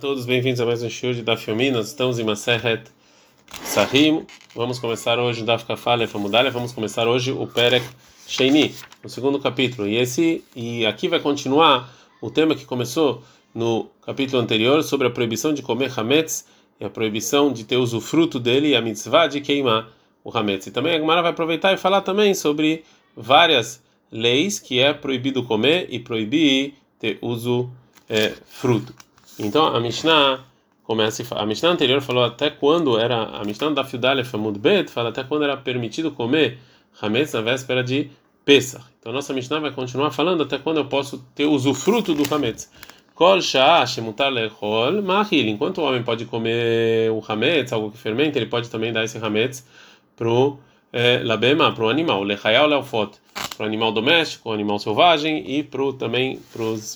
todos bem-vindos a mais um show da Filmi. Nós estamos em Maseret Sahim. Vamos começar hoje o Daf Kafale Famudalha. Vamos começar hoje o Perek Sheini, o segundo capítulo. E esse e aqui vai continuar o tema que começou no capítulo anterior sobre a proibição de comer hametz e a proibição de ter usufruto dele e a mitzvah de queimar o hametz. E também a Gemara vai aproveitar e falar também sobre várias leis que é proibido comer e proibir ter uso é, fruto. Então a Mishnah começa a Mishnah anterior falou até quando era a Mishnah da Fiudalef Famud fala até quando era permitido comer hametz na véspera de Pesach. Então a nossa Mishnah vai continuar falando até quando eu posso ter usufruto do hametz. Kol shemutar. Enquanto o homem pode comer o hametz, algo que fermenta, ele pode também dar esse hametz pro é, labema, pro animal, lechayal leofot, pro animal doméstico, animal selvagem e pro também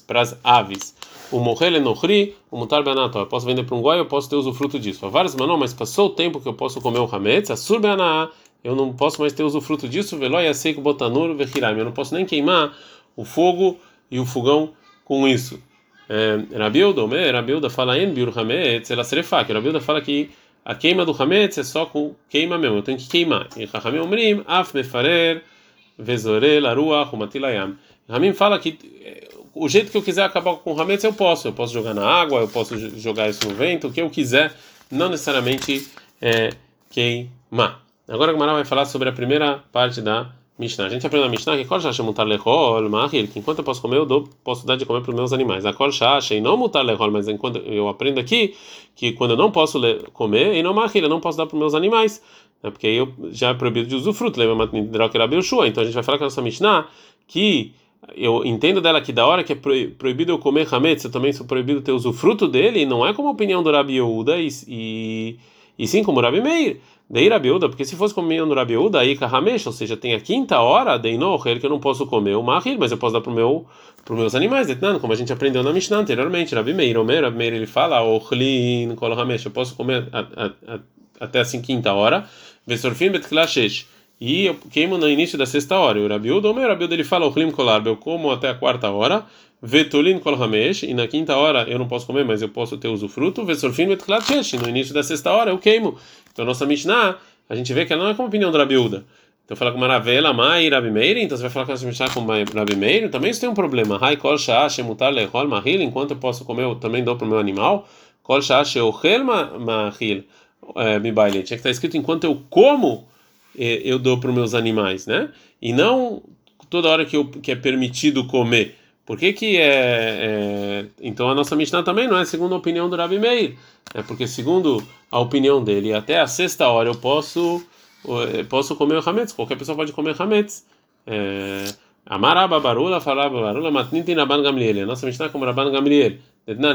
para as aves. O morrele nochri, o mutar benato. Eu posso vender para um goi, eu posso ter usufruto disso. Há vários não, mas passou o tempo que eu posso comer o hametz, a surbeana, eu não posso mais ter usufruto disso. Veloia seco botanur vechiraim. Eu não posso nem queimar o fogo e o fogão com isso. É, Rabiuda, Rabiuda fala em biur hametz, ela serefa, que Rabiuda fala que a queima do hametz é só com queima mesmo, eu tenho que queimar. E Rahamim Omrim, af mefarer, vezorel, aruach, umatilayam. Rahamim fala que o jeito que eu quiser acabar com o hametz eu posso. Eu posso jogar na água, eu posso jogar isso no vento, o que eu quiser, não necessariamente é, queimar. Agora a Gemara vai falar sobre a primeira parte da Mishnah. A gente aprende na Mishnah que já mutar lechol, mahil, que enquanto eu posso comer, eu dou, posso dar de comer para os meus animais. A kol e não mutar lechol, mas enquanto eu aprendo aqui que quando eu não posso comer, e não mahil, eu não posso dar para os meus animais, né, porque aí eu já é proibido de usufruto, lembra Então a gente vai falar com a nossa Mishnah que eu entendo dela que da hora que é proibido eu comer hametz, eu também sou proibido ter usufruto dele, e não é como a opinião do Rabi Yehuda, e, e, e sim como Rabi Meir. Dei Rabi Yehuda, porque se fosse opinião do Rabi Yehuda, aí hamesh, ou seja, tem a quinta hora, dei ele que eu não posso comer o mahir, mas eu posso dar para meu, os meus animais, como a gente aprendeu na Mishnah anteriormente. Rabi Meir, Rabi Meir, ele fala, ochlin, kol hamesh, eu posso comer a, a, a, até assim quinta hora, vesorfim betklashesh e eu queimo no início da sexta hora. O Rabiudo, o meu Rabiudo, ele fala o Klim Kolar, eu como até a quarta hora, Vetulin Kol Hamesh, e na quinta hora eu não posso comer, mas eu posso ter usufruto, Vesorfin Vetklat no início da sexta hora eu queimo. Então, nossa Mishnah, a gente vê que ela não é como a opinião do Rabiuda. Então, fala com Maravela, Mai, Rabi Meir, então você vai falar com essa Mishnah com Rabi Meir, também isso tem um problema. Hai Kol Shah, Shemutar Lechol Mahil, enquanto eu posso comer, eu também dou para o meu animal. Kol Shah, Sheochel Mahil, eh, me baile. Tinha que estar escrito enquanto eu como eu dou para os meus animais, né? E não toda hora que, eu, que é permitido comer. Por que, que é, é, Então a nossa Mishnah também não é segundo a opinião do Rabi Meir. É porque, segundo a opinião dele, até a sexta hora eu posso, eu posso comer o hametz. Qualquer pessoa pode comer hametz. É, Amaraba barula, falava barula, matnitin Rabban Gamliel. A nossa Mishnah é como Rabban Gamliel.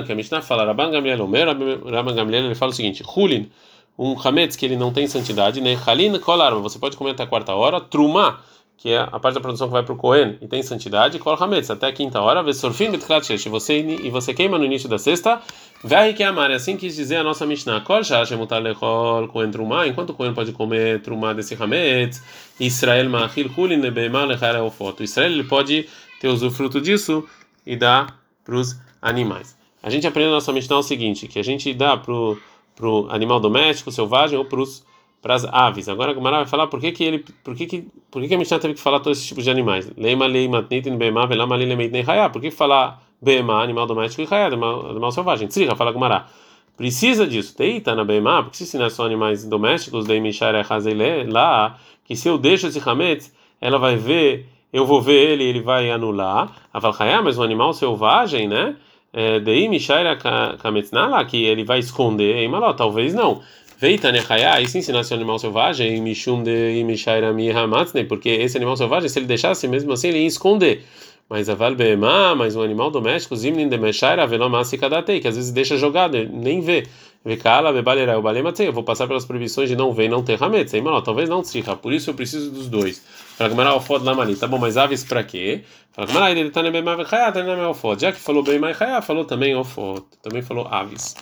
Que a Mishnah fala Rabban Gamliel, Omer, Rabban Gamliel, ele fala o seguinte: Hulin um hametz que ele não tem santidade, né? Halin kolar, você pode comer até a quarta hora, truma, que é a parte da produção que vai para o Cohen e tem santidade, kol hametz até a quinta hora, vesorfim betklatchesh, você e você queima no início da sexta, vai que amar, é assim quis dizer a nossa Mishnah, kol shash mutar lechol Cohen truma, enquanto o Cohen pode comer truma desse hametz, Israel ma'achil hulin nebeimah lechar foto. Israel ele pode ter usufruto disso e dar para os animais. A gente aprende na nossa Mishnah o seguinte, que a gente dá para para o animal doméstico, selvagem ou para as aves. Agora a Gumara vai falar por que, que ele, por que, que, por que, que a Mishnah teve que falar todos esses tipos de animais. Leima leima tnitin bema velama lilemeitnei hayá. Por que falar bema, animal doméstico, e hayá, animal, animal selvagem? Tzriha, fala Gumara. Precisa disso. Teita na bema, porque se é só animais domésticos, dei mishara lá, que se eu deixo esse hametz, ela vai ver, eu vou ver ele, ele vai anular. A mas um animal selvagem, né? Dei Mishaira Kametznala, que ele vai esconder em Maló, talvez não. Veita Nechaya, isso ensinasse o animal selvagem, Mishum de Mishaira Mihamatzne, porque esse animal selvagem, se ele deixasse mesmo assim, ele ia esconder. Mas a Valbema, mas um animal doméstico, Zimnin de Meshaira, Velomasi Kadatei, que às vezes deixa jogado, nem vê. Eu vou passar pelas proibições de não ver e não ter Hametz, talvez não tzricha, por isso eu preciso dos dois. Fala Gamara Alfod Lamali. Tá bom, mas aves para quê? Fala Gamara, ele tá bem mais tá nem Alfod. Já que falou bem mais falou também Alfod. Também falou aves.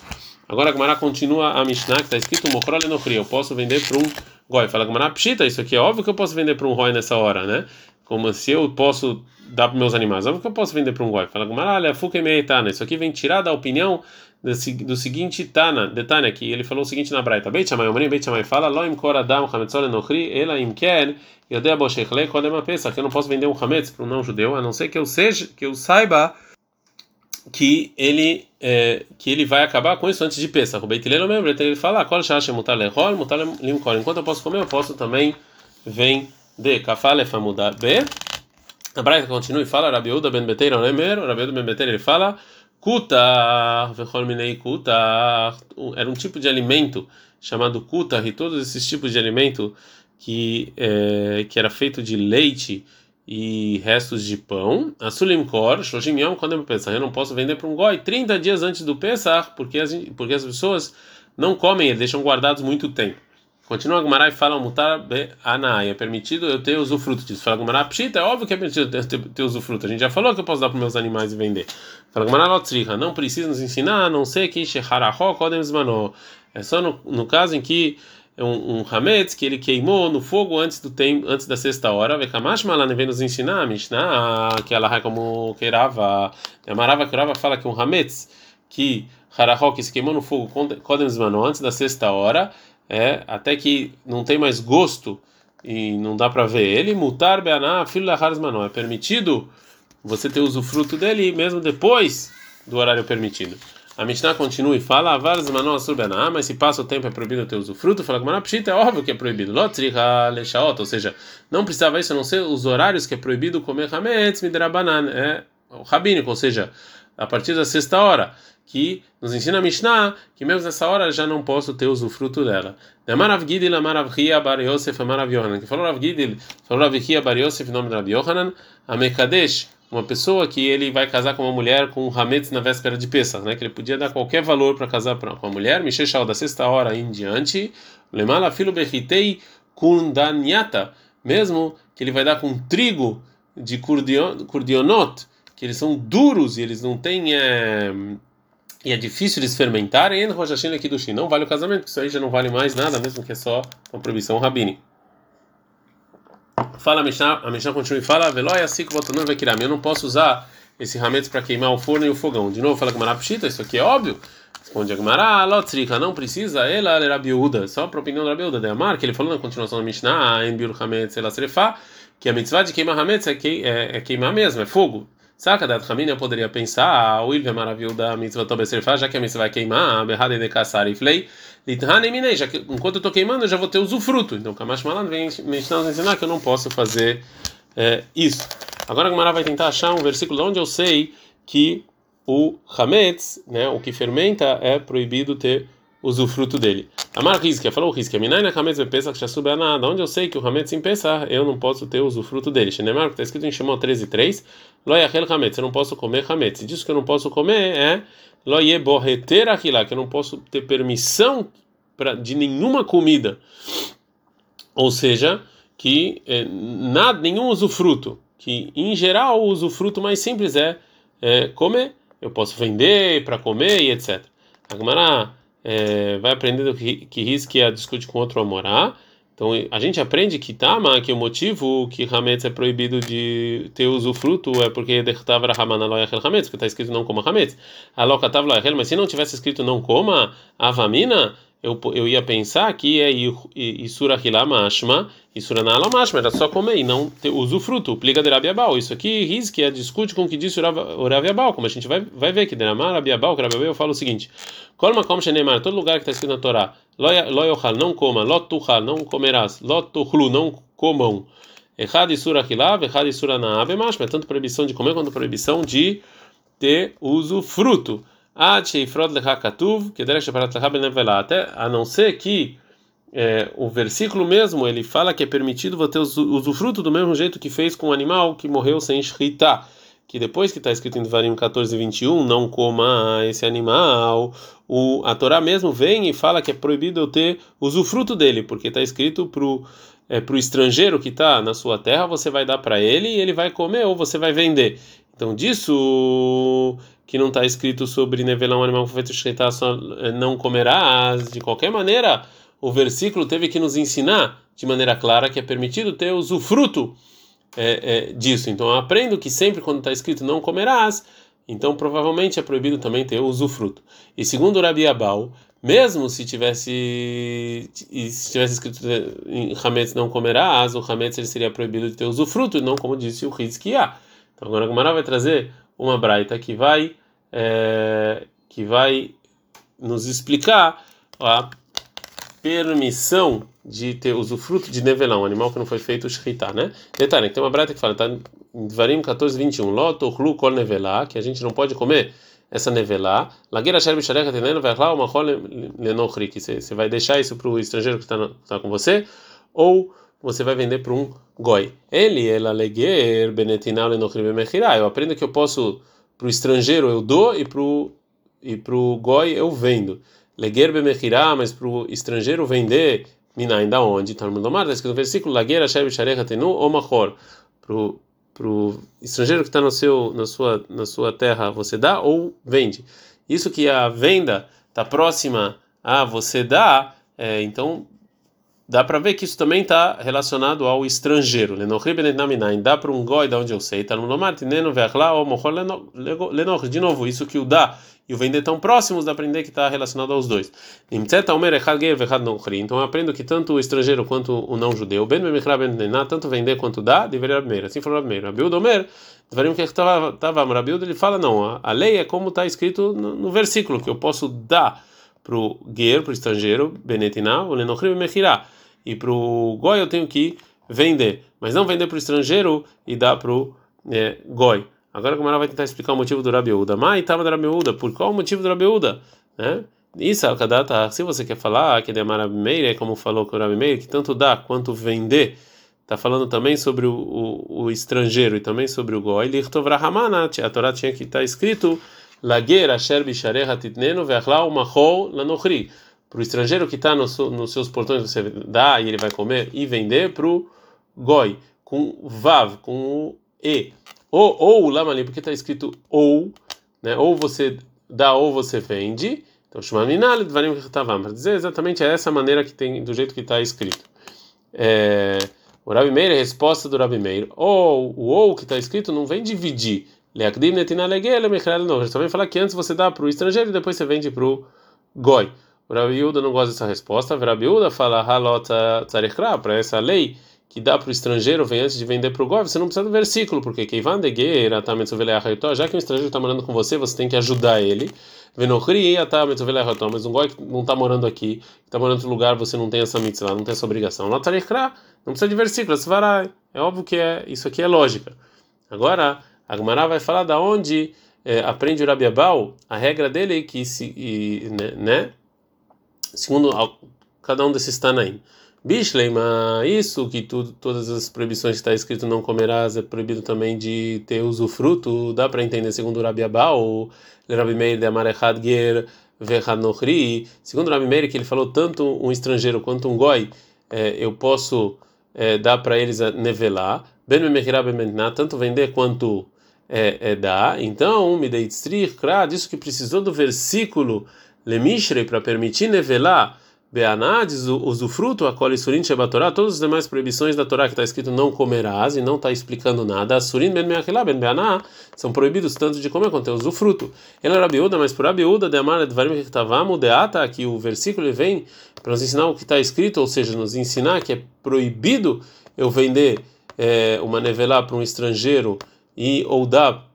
Agora a Gamara continua a Mishnah, que está escrito Mochrole no Eu posso vender para um goi. Fala Gamara, pshita, isso aqui é óbvio que eu posso vender para um roi nessa hora, né? Como se eu posso dar para meus animais. Óbvio que eu posso vender para um goi. Fala Gamara, olha, fuke meitana. Isso aqui vem tirar da opinião do seguinte Tana, de Tana, que ele falou o seguinte na Braita: Beit Shammai Omrim, Beit Shammai fala, Lo im kor adam chametzol enochri, ela im ken, yodea boshechle kodem apesa, que eu não posso vender um chametz para um não judeu, a não ser que eu seja, que eu saiba que ele é, que ele vai acabar com isso antes de Pesach. O Beit Hillel mesmo, ele fala, kol shash mutar lechol, mutar limkol. Enquanto eu posso comer, eu posso também vender. Kafale famudar b. A Braita continua e fala, Rabi Uda ben Beteira Onemer, Rabi Uda ben Beteira ele fala, kutar, vechol minei kutar, era um tipo de alimento chamado kutar, e todos esses tipos de alimento que, é, que era feito de leite, e restos de pão. A Sulimkor, Shoshim quando eu pensar, eu não posso vender para um goi 30 dias antes do Pesach, porque as, porque as pessoas não comem, eles deixam guardados muito tempo. Continua a Gumará e fala, mutar anai, é permitido eu ter usufruto disso. Fala Gumará, pshita, é óbvio que é permitido ter, ter, ter usufruto. A gente já falou que eu posso dar para meus animais e vender. Fala Gumará, lotriha, não precisa nos ensinar, a não ser que sheharahó kodem zmanó. É só no, no caso em que é um, um hametz que ele queimou no fogo antes do tempo, antes da sexta hora. Vekamash Malan vem nos ensinar, Mishnah, que ela é como queirava. A Marava queirava fala que um hametz que harahó que se queimou no fogo kodem zmano antes da sexta hora, é até que não tem mais gosto e não dá para ver ele. Mutar beaná filho da harzmano é permitido você ter usufruto dele mesmo depois do horário permitido. A Mishnah continua e fala: Avares ah, mas se passa o tempo é proibido ter usufruto. Fala que é óbvio que é proibido. Lotriha lechaot, ou seja, não precisava isso a não ser os horários que é proibido comer hametz midrabanan, é o rabínico, ou seja, a partir da sexta hora, que nos ensina a Mishnah que mesmo nessa hora já não posso ter usufruto dela. Marav Gidil, Marav Ria, Bar Yosef, Marav Yohanan. Que falou Rav Gidil, falou Rav Ria, Bar Yosef, nome de Rav Yohanan, a Mekadesh uma pessoa que ele vai casar com uma mulher com um hametz na véspera de Pesach, né? Que ele podia dar qualquer valor para casar com a mulher, Misheshal da sexta hora em diante, Lemala filo berritei kundanyata, mesmo que ele vai dar com trigo de kurdionot, que eles são duros e eles não têm é, e é difícil eles fermentarem, não vale o casamento, isso aí já não vale mais nada, mesmo que é só uma proibição rabínica. Fala a Mishnah, a Mishnah continua e fala: Veloy assim que voltando vai. Eu não posso usar esse rametes para queimar o forno e o fogão. De novo, fala Gamara Pshita, isso aqui é óbvio. Responde a Gamara, Lotrika, não precisa, ela era biúda, só para a opinião da biúda. De Amar, que ele falou na continuação da Mishnah, em Biur Hametz, ela que a mitzvah de queimar hametz é, que, é, é queimar mesmo, é fogo. Saca da Tramina, eu poderia pensar, ah, o Ilve é maravilhoso da mitzvah Tobeserfá, já que a mitzvah vai queimar, berrada de caçar e flei, já que enquanto eu estou queimando, eu já vou ter usufruto. Então, Kamash Malan vem me ensinar que eu não posso fazer é, isso. Agora a Gemara vai tentar achar um versículo onde eu sei que o Hametz, né, o que fermenta, é proibido ter usufruto dele. Amar Rizkia falou Rizkia, Minaina Hametz Pesach Shasube nada. Onde eu sei que o Hametz em Pesach, eu não posso ter usufruto dele. Shenemar, está escrito em Shemot 13:3, Lo Yachel Hametz, eu não posso comer Hametz. Disso que eu não posso comer é Lo Yeboheter Achilá, que eu não posso ter permissão pra, de nenhuma comida. Ou seja, que é, nada, nenhum usufruto. Que em geral o usufruto mais simples é, é comer. Eu posso vender para comer e etc. A Gemara é, vai aprendendo que, que Rizkia discute com outro Amorá. Então a gente aprende que Tama, que o motivo que Hametz é proibido de ter usufruto é porque Dechtavra Hamana Loyachel Hametz, porque está escrito não coma Hametz. Alokatav Loyachel, mas se não tivesse escrito não coma Avamina, eu, eu ia pensar que é Isura Hilama Ashma, Isura Nalama Ashma, era só comer e não ter usufruto. Pliga de Rabiabal. Isso aqui, Rizki, é discute com o que disse o Rabiabal, como a gente vai, vai ver que Deramar Rabiabal, que Rabiabal fala o seguinte: Kolma Kom Shenemar, todo lugar que está escrito na Torá, Loyochal, não coma, Lotuchal, não comerás, Lotuchlu, não comam. Errado Isura Hilav, errado Isura Naabe Mashma, é tanto proibição de comer quanto proibição de ter usufruto até a não ser que é, o versículo mesmo ele fala que é permitido você usufruto do mesmo jeito que fez com o animal que morreu sem shritá, que depois que está escrito em Devarim 14, 21, não coma esse animal, o, a Torá mesmo vem e fala que é proibido eu ter usufruto dele, porque está escrito para o estrangeiro que está na sua terra, você vai dar para ele e ele vai comer ou você vai vender. Então disso que não está escrito sobre nevelar um animal feito só eh, não comerás. De qualquer maneira, o versículo teve que nos ensinar de maneira clara que é permitido ter usufruto é, é, disso. Então eu aprendo que sempre quando está escrito não comerás, então provavelmente é proibido também ter usufruto. E segundo Rabi Abal, mesmo se tivesse se tivesse escrito em Hametz não comerás, o Hametz ele seria proibido de ter usufruto, não como disse o Hizkiah. Então agora a Gemara vai trazer uma braita que vai é, que vai nos explicar a permissão de ter usufruto de nevelão, um animal que não foi feito shritá, né? Detalhe, tem uma brata que fala, tá em Varim 14, 21, lotochlu kol nevelá, que a gente não pode comer essa nevelá, lagueira sherbi sharecha teneno verlá uma chol que você vai deixar isso para o estrangeiro que está tá com você, ou você vai vender para um goi. Ele, ela leguer benetinal eu aprendo que eu posso, para o estrangeiro eu dou e para o e pro goi eu vendo. Leguer bemechirá, mas para o estrangeiro vender Minain, da onde? Está no Domar, está no versículo: Lagueira, Sheb, Sharecha, Tenu, Omachor. Para o estrangeiro que está no seu, na, sua, na sua terra, você dá ou vende. Isso que a venda está próxima a você dá, é, então dá para ver que isso também está relacionado ao estrangeiro. Dá para um goi da onde eu sei, no de novo, isso que o dá e o vender tão próximos, dá para aprender que está relacionado aos dois. Então eu aprendo que tanto o estrangeiro quanto o não judeu, tanto vender quanto dá, deveria primeiro. Assim falou primeiro. Abiu Domer, que estava ele fala não, a lei é como está escrito no, versículo que eu posso dar para o guer, para o estrangeiro, benetinah, o lenochrim mechirá e para o goi eu tenho que vender, mas não vender para o estrangeiro e dar para o é, goi. Agora como ela vai tentar explicar o motivo do Rabiúda. Mas estava do Rabiúda, por qual o motivo do Rabiúda? Né? Isso, Alcadata, se você quer falar que é Marabimeira, é como falou com o Rabimeira, que tanto dá quanto vender, está falando também sobre o, o, o, estrangeiro e também sobre o goi. A Torá tinha que estar tá escrito Lagueira Asher Bishareha Titnenu Ve'achlau Mahol Lanochri. Para o estrangeiro que está no, nos seus portões você dá e ele vai comer e vender para o goi com vav com o e. Ou ou lá ali porque está escrito ou né? Ou você dá ou você vende. Então chama minal dvarim ketavam para dizer exatamente essa maneira que tem do jeito que está escrito. É, o Rabi Meir, a resposta do Rabi Meir, ou o ou que está escrito não vem dividir. Leakdim netina legele mechrel não. Só vem falar que antes você dá para o estrangeiro e depois você vende para o goi. O Rabi não gosta dessa resposta. O Rabi fala halota tzarichra, para essa lei que dá para o estrangeiro, vem antes de vender para o gov, você não precisa do versículo, porque quem vai já que o estrangeiro está morando com você, você tem que ajudar ele. Mas um goi que não está morando aqui, está morando em outro lugar, você não tem essa mitzvah, não tem essa obrigação. Não precisa de versículo, é óbvio que é, isso aqui é lógica. Agora, a vai falar da onde é, aprende o Rabi Abal, a regra dele é que se, e, né, né? Segundo cada um desses Tanaim. Bishleima, isso que tu, todas as proibições que está escrito não comerás é proibido também de ter usufruto, dá para entender segundo Rabi Abau, Rabi Meir de Amarechad Ger Vechanochri, segundo Rabi Meir que ele falou tanto um estrangeiro quanto um goi, é, eu posso é, dar para eles a nevelar, ben tanto vender quanto é, é dar, então, me dei disso que precisou do versículo Lemishrei para permitir nevelar Beanades, usufruto, a cole surin shebatorá, todas as demais proibições da Torá que está escrito não comerás e não está explicando nada. Surin ben meachilá ben beaná são proibidos tanto de comer quanto o fruto. Ele era biúda, mas por abiúda de amar que estavamu deata, que o versículo vem para nos ensinar o que está escrito, ou seja, nos ensinar que é proibido eu vender é, uma nevelá para um estrangeiro e ou dar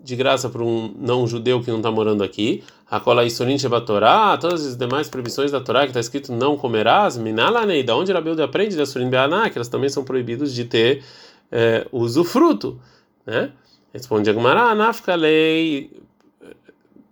de graça para um não judeu que não está morando aqui. A cola Isurin Shebatorá, todas as demais proibições da Torá que está escrito não comerás, Minalanei, da onde Rabilde aprende da Surin Beaná, que elas também são proibidos de ter é, usufruto. Né? Responde Agmará, Nafka lei.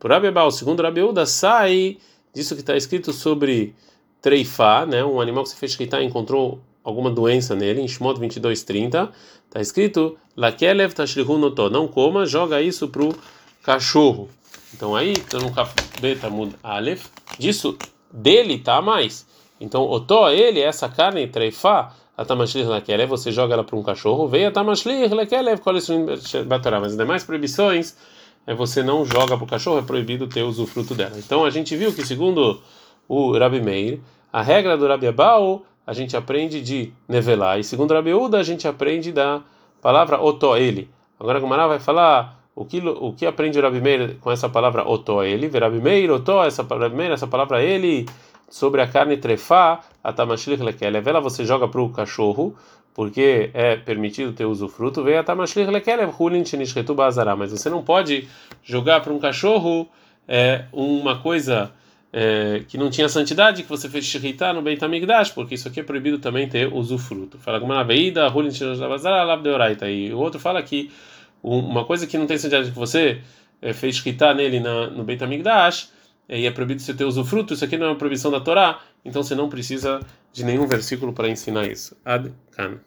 Por Abebal, segundo Rabiuda, sai disso que está escrito sobre treifá, né? um animal que você fez que encontrou alguma doença nele, em Shmot 22:30, está escrito: Lakelev tashlihu noto, não coma, joga isso pro cachorro. Então aí, tá no Betamud Aleph, disso dele tá mais. Então, oto, ele, essa carne treifá, a tamashlir lakelev, você joga ela para um cachorro, veio a tamashlir lakelev, mas as demais proibições é você não joga para o cachorro, é proibido ter usufruto dela. Então a gente viu que segundo o Rabi Meir, a regra do Rabi Abau a gente aprende de nevelar. E segundo Rabi a gente aprende da palavra oto, ele. Agora a Gumara vai falar O que, o que aprende o Rabi Meir com essa palavra otó ele? Rabi otó, essa, Rabi essa palavra ele, sobre a carne trefá, atamashlich lekelev, ela você joga para o cachorro, porque é permitido ter usufruto, veio atamashlich lekelev, hulin shenishretu bazará, mas você não pode jogar para um cachorro é, uma coisa é, que não tinha santidade, que você fez shirita no Beit HaMikdash, porque isso aqui é proibido também ter usufruto. Fala como na veida, bazará, labdeoraita, e o outro fala que uma coisa que não tem sentido que você é, fez escritar nele na, no Beit HaMikdash, é, e é proibido você ter usufruto, isso aqui não é uma proibição da Torá, então você não precisa de nenhum versículo para ensinar isso. Ad Kan.